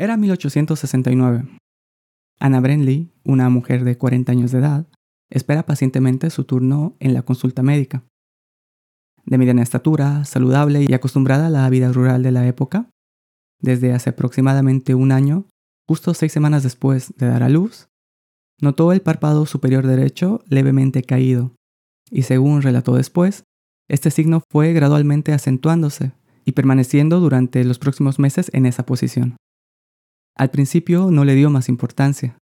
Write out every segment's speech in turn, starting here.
Era 1869. Anna Brenly, una mujer de 40 años de edad, espera pacientemente su turno en la consulta médica. De mediana estatura, saludable y acostumbrada a la vida rural de la época, desde hace aproximadamente un año, justo seis semanas después de dar a luz, notó el párpado superior derecho levemente caído, y según relató después, este signo fue gradualmente acentuándose y permaneciendo durante los próximos meses en esa posición. Al principio no le dio más importancia,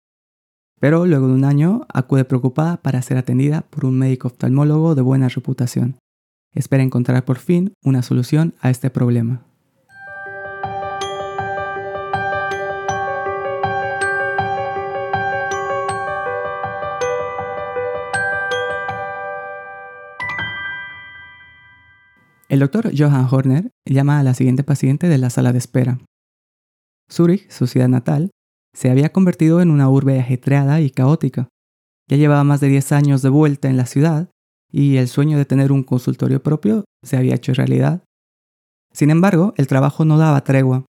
pero luego de un año acude preocupada para ser atendida por un médico oftalmólogo de buena reputación. Espera encontrar por fin una solución a este problema. El doctor Johann Horner llama a la siguiente paciente de la sala de espera. Zurich, su ciudad natal, se había convertido en una urbe ajetreada y caótica. Ya llevaba más de 10 años de vuelta en la ciudad y el sueño de tener un consultorio propio se había hecho realidad. Sin embargo, el trabajo no daba tregua,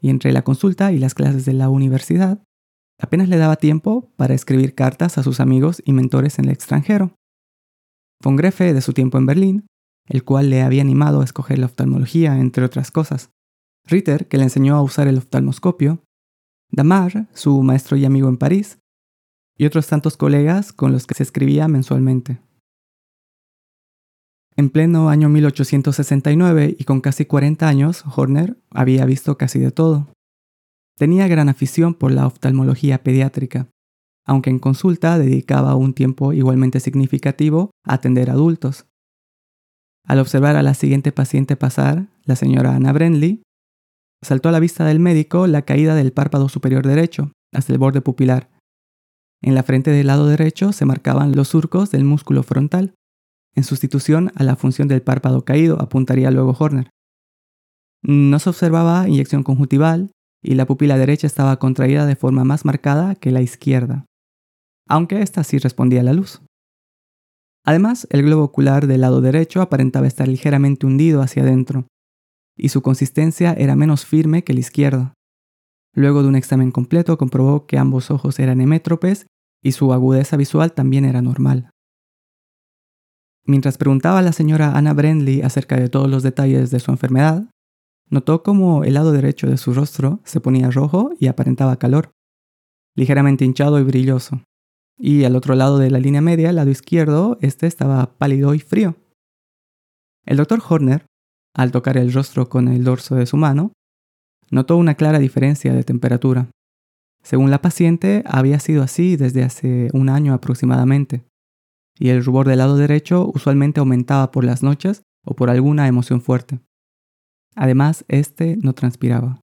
y entre la consulta y las clases de la universidad, apenas le daba tiempo para escribir cartas a sus amigos y mentores en el extranjero. Von Greffe, de su tiempo en Berlín, el cual le había animado a escoger la oftalmología, entre otras cosas. Ritter, que le enseñó a usar el oftalmoscopio. Damar, su maestro y amigo en París. Y otros tantos colegas con los que se escribía mensualmente. En pleno año 1869 y con casi 40 años, Horner había visto casi de todo. Tenía gran afición por la oftalmología pediátrica, aunque en consulta dedicaba un tiempo igualmente significativo a atender adultos. Al observar a la siguiente paciente pasar, la señora Anna Brenly, saltó a la vista del médico la caída del párpado superior derecho, hasta el borde pupilar. En la frente del lado derecho se marcaban los surcos del músculo frontal. En sustitución a la función del párpado caído, apuntaría luego Horner. No se observaba inyección conjuntival y la pupila derecha estaba contraída de forma más marcada que la izquierda, aunque ésta sí respondía a la luz. Además, el globo ocular del lado derecho aparentaba estar ligeramente hundido hacia adentro, y su consistencia era menos firme que el izquierdo. Luego de un examen completo comprobó que ambos ojos eran hemétropes y su agudeza visual también era normal. Mientras preguntaba a la señora Anna Brendley acerca de todos los detalles de su enfermedad, notó cómo el lado derecho de su rostro se ponía rojo y aparentaba calor, ligeramente hinchado y brilloso y al otro lado de la línea media, al lado izquierdo, este estaba pálido y frío. El doctor Horner, al tocar el rostro con el dorso de su mano, notó una clara diferencia de temperatura. Según la paciente, había sido así desde hace un año aproximadamente, y el rubor del lado derecho usualmente aumentaba por las noches o por alguna emoción fuerte. Además, este no transpiraba.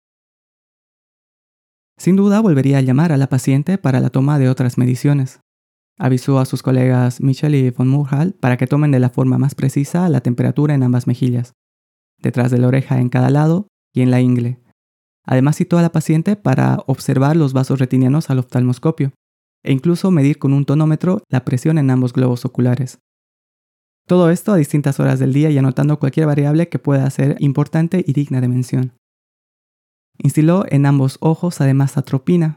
Sin duda volvería a llamar a la paciente para la toma de otras mediciones, Avisó a sus colegas Michel y von Murhal para que tomen de la forma más precisa la temperatura en ambas mejillas, detrás de la oreja en cada lado y en la ingle. Además citó a la paciente para observar los vasos retinianos al oftalmoscopio e incluso medir con un tonómetro la presión en ambos globos oculares. Todo esto a distintas horas del día y anotando cualquier variable que pueda ser importante y digna de mención. Instiló en ambos ojos además atropina,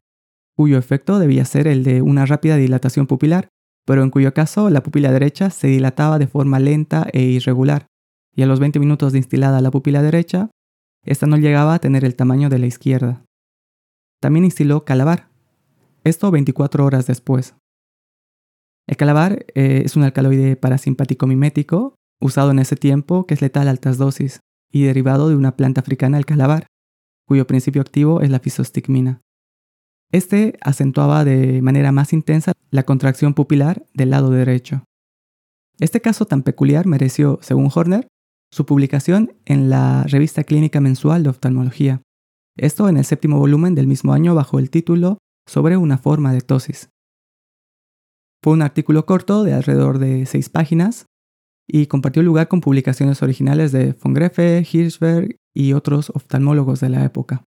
cuyo efecto debía ser el de una rápida dilatación pupilar, pero en cuyo caso la pupila derecha se dilataba de forma lenta e irregular, y a los 20 minutos de instilada la pupila derecha, esta no llegaba a tener el tamaño de la izquierda. También instiló calabar, esto 24 horas después. El calabar eh, es un alcaloide parasimpático mimético usado en ese tiempo que es letal a altas dosis y derivado de una planta africana, el calabar, cuyo principio activo es la fisostigmina. Este acentuaba de manera más intensa la contracción pupilar del lado derecho. Este caso tan peculiar mereció, según Horner, su publicación en la revista clínica mensual de oftalmología, esto en el séptimo volumen del mismo año bajo el título Sobre una forma de tosis. Fue un artículo corto de alrededor de seis páginas y compartió lugar con publicaciones originales de von Greffe, Hirschberg y otros oftalmólogos de la época.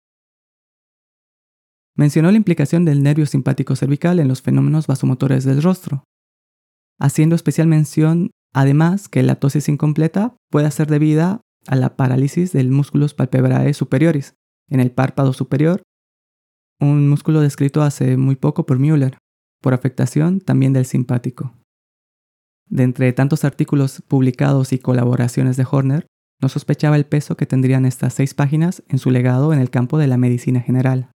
Mencionó la implicación del nervio simpático cervical en los fenómenos vasomotores del rostro, haciendo especial mención además que la tosis incompleta puede ser debida a la parálisis del músculos palpebrae superiores en el párpado superior un músculo descrito hace muy poco por Müller, por afectación también del simpático. De entre tantos artículos publicados y colaboraciones de Horner, no sospechaba el peso que tendrían estas seis páginas en su legado en el campo de la medicina general.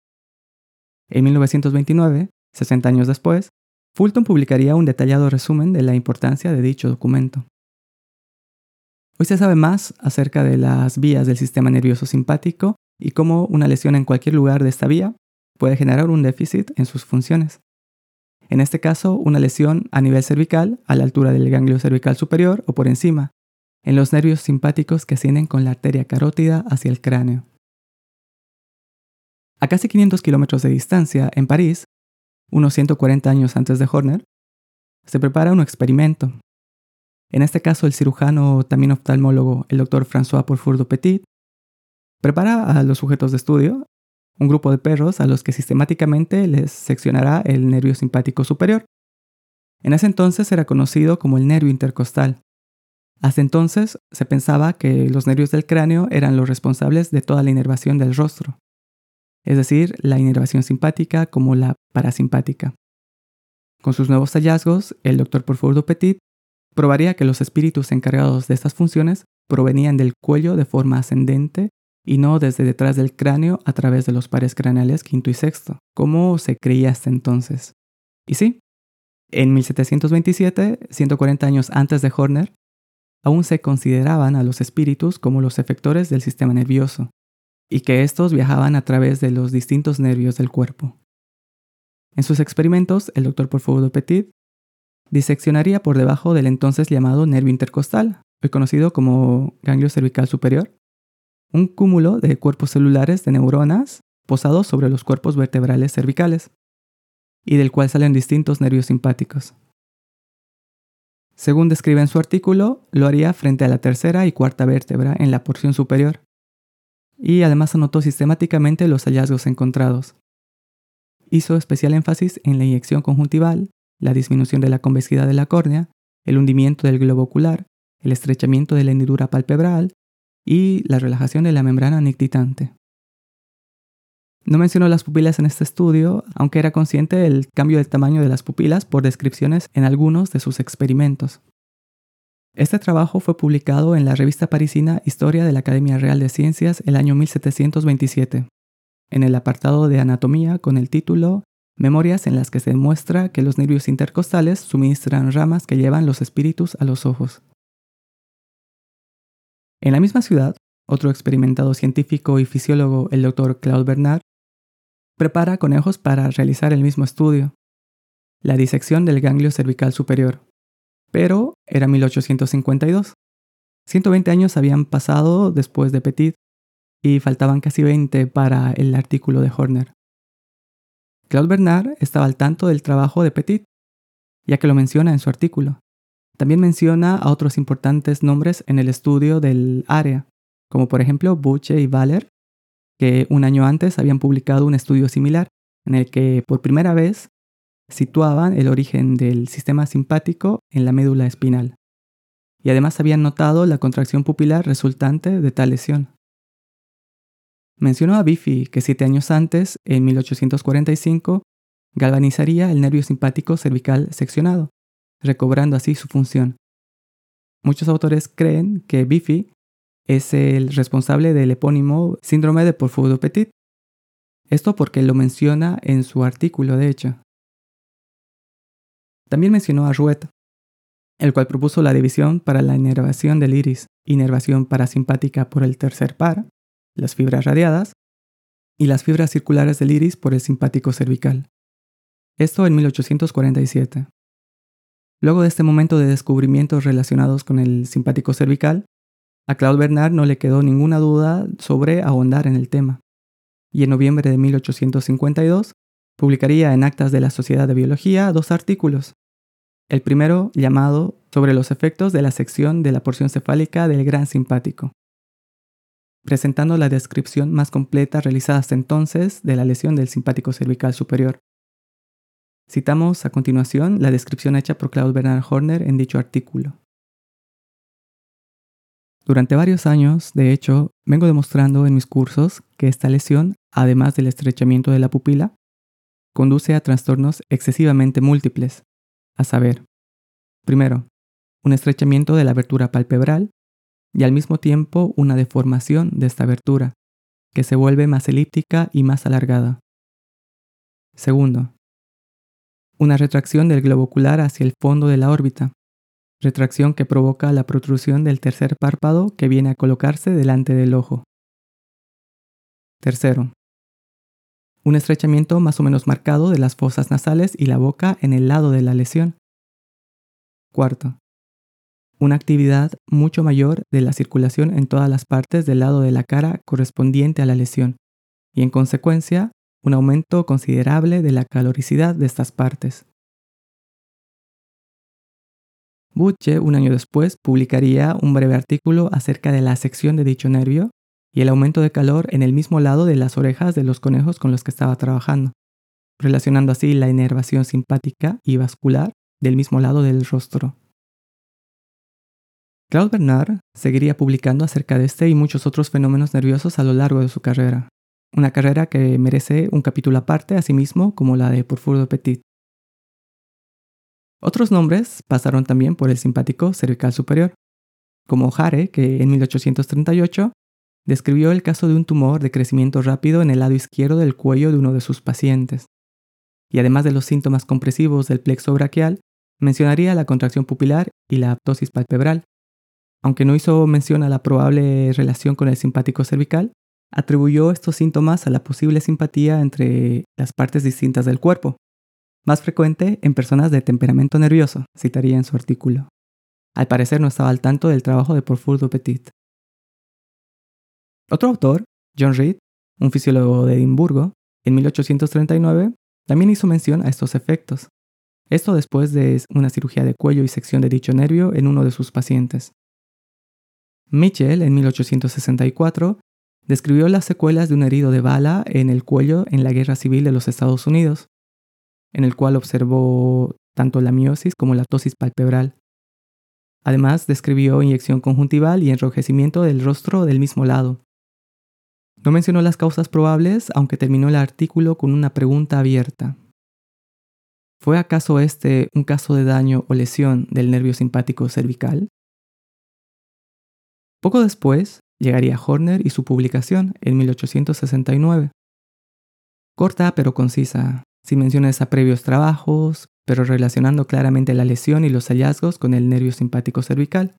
En 1929, 60 años después, Fulton publicaría un detallado resumen de la importancia de dicho documento. Hoy se sabe más acerca de las vías del sistema nervioso simpático y cómo una lesión en cualquier lugar de esta vía puede generar un déficit en sus funciones. En este caso, una lesión a nivel cervical, a la altura del ganglio cervical superior o por encima, en los nervios simpáticos que ascienden con la arteria carótida hacia el cráneo. A casi 500 kilómetros de distancia, en París, unos 140 años antes de Horner, se prepara un experimento. En este caso, el cirujano, también oftalmólogo, el doctor François Porfour Petit, prepara a los sujetos de estudio, un grupo de perros a los que sistemáticamente les seccionará el nervio simpático superior. En ese entonces era conocido como el nervio intercostal. Hasta entonces se pensaba que los nervios del cráneo eran los responsables de toda la inervación del rostro es decir, la inervación simpática como la parasimpática. Con sus nuevos hallazgos, el doctor Porfour Petit probaría que los espíritus encargados de estas funciones provenían del cuello de forma ascendente y no desde detrás del cráneo a través de los pares craneales quinto y sexto, como se creía hasta entonces. Y sí, en 1727, 140 años antes de Horner, aún se consideraban a los espíritus como los efectores del sistema nervioso, y que estos viajaban a través de los distintos nervios del cuerpo. En sus experimentos, el doctor Porfour Petit diseccionaría por debajo del entonces llamado nervio intercostal, hoy conocido como ganglio cervical superior, un cúmulo de cuerpos celulares de neuronas posados sobre los cuerpos vertebrales cervicales, y del cual salen distintos nervios simpáticos. Según describe en su artículo, lo haría frente a la tercera y cuarta vértebra en la porción superior, y además anotó sistemáticamente los hallazgos encontrados. Hizo especial énfasis en la inyección conjuntival, la disminución de la convexidad de la córnea, el hundimiento del globo ocular, el estrechamiento de la hendidura palpebral y la relajación de la membrana nictitante. No mencionó las pupilas en este estudio, aunque era consciente del cambio del tamaño de las pupilas por descripciones en algunos de sus experimentos. Este trabajo fue publicado en la revista parisina Historia de la Academia Real de Ciencias el año 1727, en el apartado de anatomía con el título Memorias en las que se demuestra que los nervios intercostales suministran ramas que llevan los espíritus a los ojos. En la misma ciudad, otro experimentado científico y fisiólogo, el doctor Claude Bernard, prepara conejos para realizar el mismo estudio, la disección del ganglio cervical superior pero era 1852. 120 años habían pasado después de Petit y faltaban casi 20 para el artículo de Horner. Claude Bernard estaba al tanto del trabajo de Petit, ya que lo menciona en su artículo. También menciona a otros importantes nombres en el estudio del área, como por ejemplo Buche y Valer, que un año antes habían publicado un estudio similar, en el que por primera vez situaban el origen del sistema simpático en la médula espinal, y además habían notado la contracción pupilar resultante de tal lesión. Mencionó a Biffy que siete años antes, en 1845, galvanizaría el nervio simpático cervical seccionado, recobrando así su función. Muchos autores creen que Biffy es el responsable del epónimo síndrome de Porfour Petit. Esto porque lo menciona en su artículo, de hecho. También mencionó a Rouet, el cual propuso la división para la inervación del iris, inervación parasimpática por el tercer par, las fibras radiadas, y las fibras circulares del iris por el simpático cervical. Esto en 1847. Luego de este momento de descubrimientos relacionados con el simpático cervical, a Claude Bernard no le quedó ninguna duda sobre ahondar en el tema. Y en noviembre de 1852 publicaría en Actas de la Sociedad de Biología dos artículos, el primero llamado sobre los efectos de la sección de la porción cefálica del gran simpático, presentando la descripción más completa realizada hasta entonces de la lesión del simpático cervical superior. Citamos a continuación la descripción hecha por Claude Bernard Horner en dicho artículo. Durante varios años, de hecho, vengo demostrando en mis cursos que esta lesión además del estrechamiento de la pupila, conduce a trastornos excesivamente múltiples, a saber, primero, un estrechamiento de la abertura palpebral y al mismo tiempo una deformación de esta abertura, que se vuelve más elíptica y más alargada. Segundo, una retracción del globo ocular hacia el fondo de la órbita, retracción que provoca la protrusión del tercer párpado que viene a colocarse delante del ojo. Tercero, un estrechamiento más o menos marcado de las fosas nasales y la boca en el lado de la lesión. Cuarto, una actividad mucho mayor de la circulación en todas las partes del lado de la cara correspondiente a la lesión, y en consecuencia, un aumento considerable de la caloricidad de estas partes. Buche, un año después, publicaría un breve artículo acerca de la sección de dicho nervio y el aumento de calor en el mismo lado de las orejas de los conejos con los que estaba trabajando, relacionando así la inervación simpática y vascular del mismo lado del rostro. Claude Bernard seguiría publicando acerca de este y muchos otros fenómenos nerviosos a lo largo de su carrera, una carrera que merece un capítulo aparte a sí mismo como la de Porphyre Petit. Otros nombres pasaron también por el simpático cervical superior, como Hare, que en 1838 describió el caso de un tumor de crecimiento rápido en el lado izquierdo del cuello de uno de sus pacientes. Y además de los síntomas compresivos del plexo braquial, mencionaría la contracción pupilar y la aptosis palpebral. Aunque no hizo mención a la probable relación con el simpático cervical, atribuyó estos síntomas a la posible simpatía entre las partes distintas del cuerpo, más frecuente en personas de temperamento nervioso, citaría en su artículo. Al parecer no estaba al tanto del trabajo de Porphyre Petit. Otro autor, John Reed, un fisiólogo de Edimburgo, en 1839, también hizo mención a estos efectos. Esto después de una cirugía de cuello y sección de dicho nervio en uno de sus pacientes. Mitchell, en 1864, describió las secuelas de un herido de bala en el cuello en la Guerra Civil de los Estados Unidos, en el cual observó tanto la miosis como la tosis palpebral. Además, describió inyección conjuntival y enrojecimiento del rostro del mismo lado. No mencionó las causas probables, aunque terminó el artículo con una pregunta abierta. ¿Fue acaso este un caso de daño o lesión del nervio simpático cervical? Poco después llegaría Horner y su publicación en 1869. Corta pero concisa, sin menciones a previos trabajos, pero relacionando claramente la lesión y los hallazgos con el nervio simpático cervical,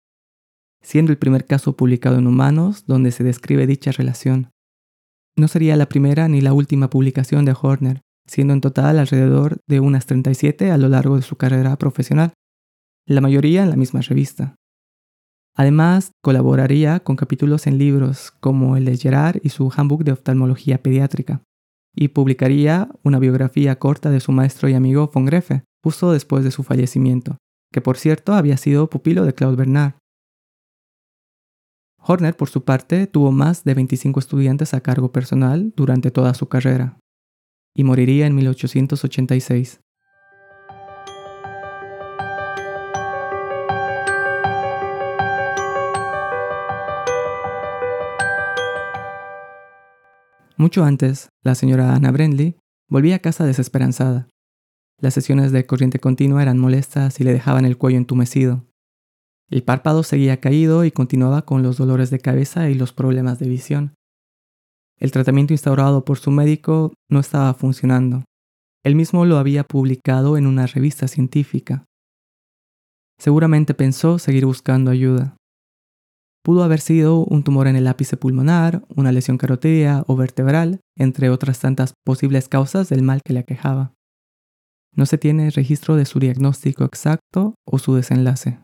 siendo el primer caso publicado en humanos donde se describe dicha relación. No sería la primera ni la última publicación de Horner, siendo en total alrededor de unas 37 a lo largo de su carrera profesional, la mayoría en la misma revista. Además, colaboraría con capítulos en libros como el de Gerard y su Handbook de Oftalmología Pediátrica, y publicaría una biografía corta de su maestro y amigo von Greffe, justo después de su fallecimiento, que por cierto había sido pupilo de Claude Bernard. Horner, por su parte, tuvo más de 25 estudiantes a cargo personal durante toda su carrera y moriría en 1886. Mucho antes, la señora Anna Brendley volvía a casa desesperanzada. Las sesiones de corriente continua eran molestas y le dejaban el cuello entumecido. El párpado seguía caído y continuaba con los dolores de cabeza y los problemas de visión. El tratamiento instaurado por su médico no estaba funcionando. Él mismo lo había publicado en una revista científica. Seguramente pensó seguir buscando ayuda. Pudo haber sido un tumor en el ápice pulmonar, una lesión carotídea o vertebral, entre otras tantas posibles causas del mal que le aquejaba. No se tiene registro de su diagnóstico exacto o su desenlace.